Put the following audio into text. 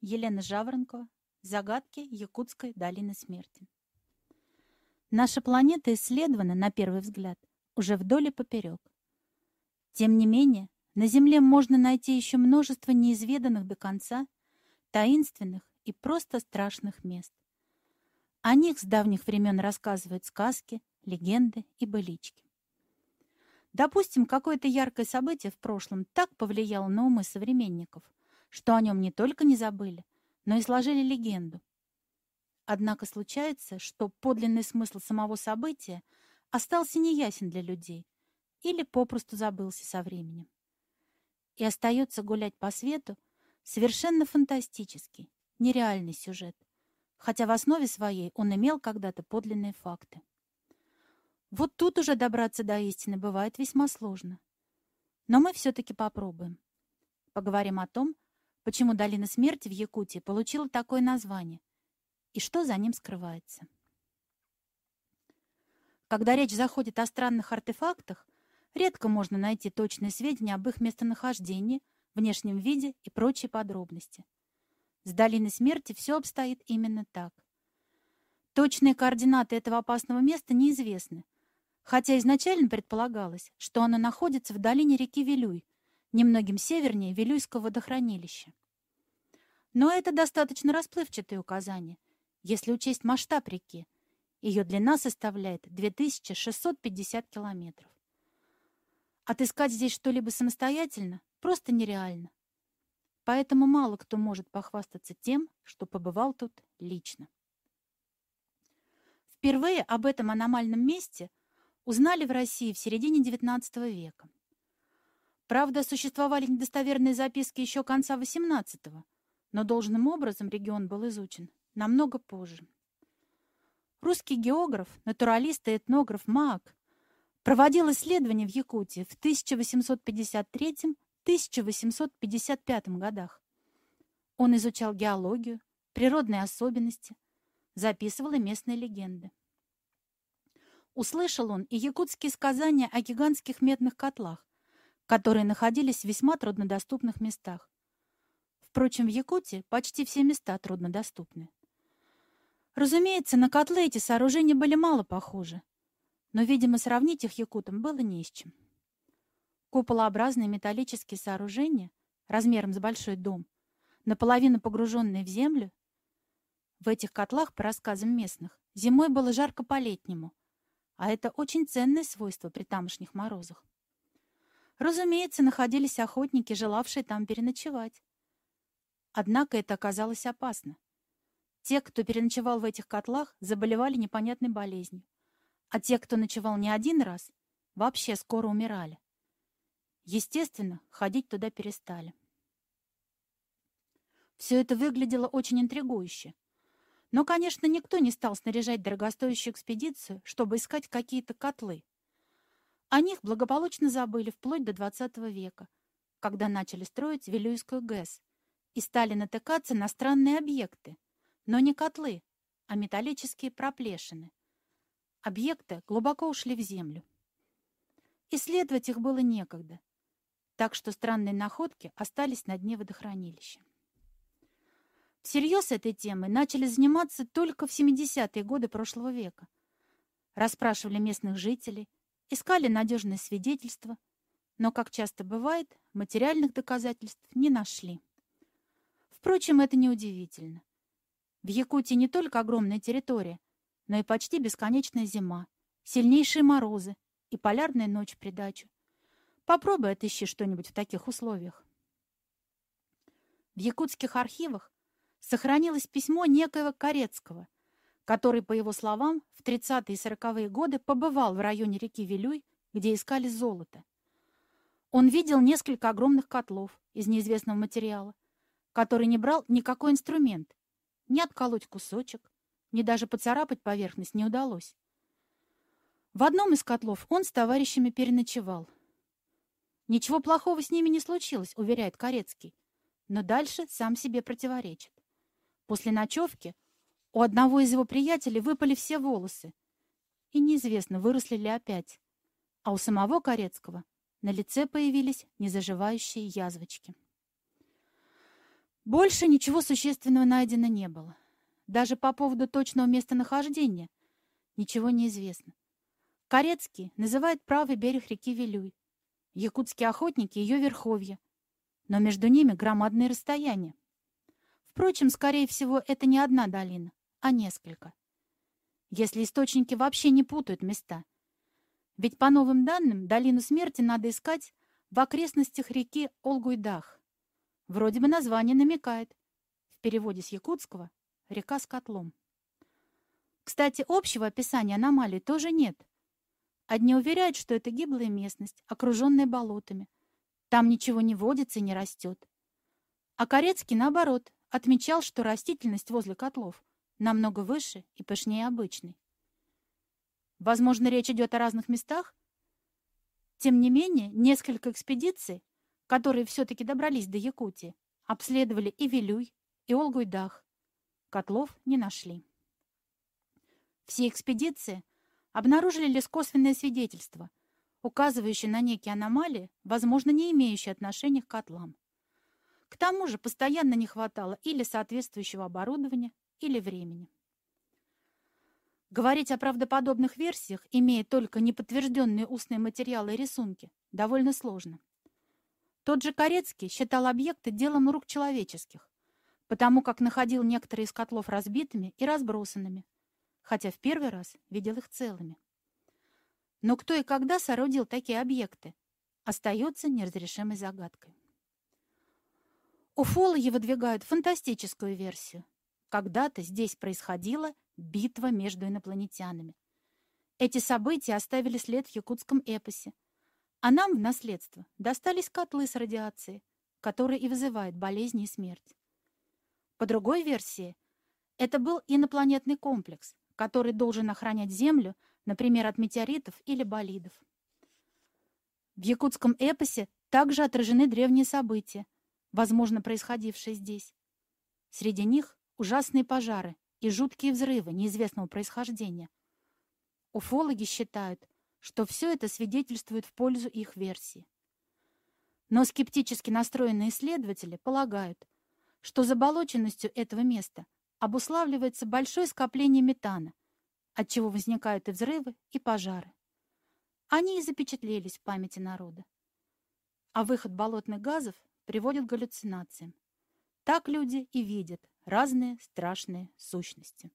Елена Жаворонкова. Загадки Якутской долины смерти. Наша планета исследована, на первый взгляд, уже вдоль и поперек. Тем не менее, на Земле можно найти еще множество неизведанных до конца, таинственных и просто страшных мест. О них с давних времен рассказывают сказки, легенды и былички. Допустим, какое-то яркое событие в прошлом так повлияло на умы современников, что о нем не только не забыли, но и сложили легенду. Однако случается, что подлинный смысл самого события остался неясен для людей или попросту забылся со временем. И остается гулять по свету совершенно фантастический, нереальный сюжет, хотя в основе своей он имел когда-то подлинные факты. Вот тут уже добраться до истины бывает весьма сложно. Но мы все-таки попробуем. Поговорим о том, почему долина смерти в Якутии получила такое название и что за ним скрывается. Когда речь заходит о странных артефактах, редко можно найти точные сведения об их местонахождении, внешнем виде и прочие подробности. С долиной смерти все обстоит именно так. Точные координаты этого опасного места неизвестны, хотя изначально предполагалось, что оно находится в долине реки Вилюй, немногим севернее Вилюйского водохранилища. Но это достаточно расплывчатые указания, если учесть масштаб реки. Ее длина составляет 2650 километров. Отыскать здесь что-либо самостоятельно просто нереально. Поэтому мало кто может похвастаться тем, что побывал тут лично. Впервые об этом аномальном месте узнали в России в середине XIX века. Правда, существовали недостоверные записки еще конца XVIII, но должным образом регион был изучен намного позже. Русский географ, натуралист и этнограф Маак проводил исследования в Якутии в 1853-1855 годах. Он изучал геологию, природные особенности, записывал и местные легенды. Услышал он и якутские сказания о гигантских медных котлах, которые находились в весьма труднодоступных местах. Впрочем, в Якутии почти все места труднодоступны. Разумеется, на котлы эти сооружения были мало похожи, но, видимо, сравнить их якутам было не с чем. Куполообразные металлические сооружения, размером с большой дом, наполовину погруженные в землю, в этих котлах, по рассказам местных, зимой было жарко по-летнему, а это очень ценное свойство при тамошних морозах. Разумеется, находились охотники, желавшие там переночевать. Однако это оказалось опасно. Те, кто переночевал в этих котлах, заболевали непонятной болезнью, а те, кто ночевал не один раз, вообще скоро умирали. Естественно, ходить туда перестали. Все это выглядело очень интригующе. Но, конечно, никто не стал снаряжать дорогостоящую экспедицию, чтобы искать какие-то котлы. О них благополучно забыли вплоть до XX века, когда начали строить Вилюйскую ГЭС и стали натыкаться на странные объекты, но не котлы, а металлические проплешины. Объекты глубоко ушли в землю. Исследовать их было некогда, так что странные находки остались на дне водохранилища. Всерьез этой темой начали заниматься только в 70-е годы прошлого века. Расспрашивали местных жителей, искали надежные свидетельства, но, как часто бывает, материальных доказательств не нашли. Впрочем, это неудивительно. В Якутии не только огромная территория, но и почти бесконечная зима, сильнейшие морозы и полярная ночь в придачу. Попробуй отыщи что-нибудь в таких условиях. В якутских архивах сохранилось письмо некоего Корецкого, который, по его словам, в 30-е и 40-е годы побывал в районе реки Вилюй, где искали золото. Он видел несколько огромных котлов из неизвестного материала, который не брал никакой инструмент, ни отколоть кусочек, ни даже поцарапать поверхность не удалось. В одном из котлов он с товарищами переночевал. Ничего плохого с ними не случилось, уверяет Корецкий, но дальше сам себе противоречит. После ночевки у одного из его приятелей выпали все волосы, и неизвестно, выросли ли опять. А у самого Корецкого на лице появились незаживающие язвочки. Больше ничего существенного найдено не было. Даже по поводу точного местонахождения ничего не известно. Корецкий называет правый берег реки Вилюй, якутские охотники — ее верховье, но между ними громадные расстояния. Впрочем, скорее всего, это не одна долина, а несколько. Если источники вообще не путают места. Ведь по новым данным, долину смерти надо искать в окрестностях реки Олгуйдах. Вроде бы название намекает. В переводе с якутского «река с котлом». Кстати, общего описания аномалий тоже нет. Одни уверяют, что это гиблая местность, окруженная болотами. Там ничего не водится и не растет. А Корецкий, наоборот, отмечал, что растительность возле котлов намного выше и пышнее обычной. Возможно, речь идет о разных местах? Тем не менее, несколько экспедиций которые все-таки добрались до Якутии, обследовали и Вилюй, и Олгуйдах. Котлов не нашли. Все экспедиции обнаружили лишь косвенное свидетельство, указывающее на некие аномалии, возможно, не имеющие отношения к котлам. К тому же постоянно не хватало или соответствующего оборудования, или времени. Говорить о правдоподобных версиях, имея только неподтвержденные устные материалы и рисунки, довольно сложно. Тот же Корецкий считал объекты делом рук человеческих, потому как находил некоторые из котлов разбитыми и разбросанными, хотя в первый раз видел их целыми. Но кто и когда соорудил такие объекты, остается неразрешимой загадкой. Уфологи выдвигают фантастическую версию. Когда-то здесь происходила битва между инопланетянами. Эти события оставили след в якутском эпосе, а нам в наследство достались котлы с радиацией, которые и вызывают болезни и смерть. По другой версии, это был инопланетный комплекс, который должен охранять Землю, например, от метеоритов или болидов. В якутском эпосе также отражены древние события, возможно, происходившие здесь. Среди них ужасные пожары и жуткие взрывы неизвестного происхождения. Уфологи считают, что все это свидетельствует в пользу их версии. Но скептически настроенные исследователи полагают, что заболоченностью этого места обуславливается большое скопление метана, от чего возникают и взрывы, и пожары. Они и запечатлелись в памяти народа. А выход болотных газов приводит к галлюцинациям. Так люди и видят разные страшные сущности.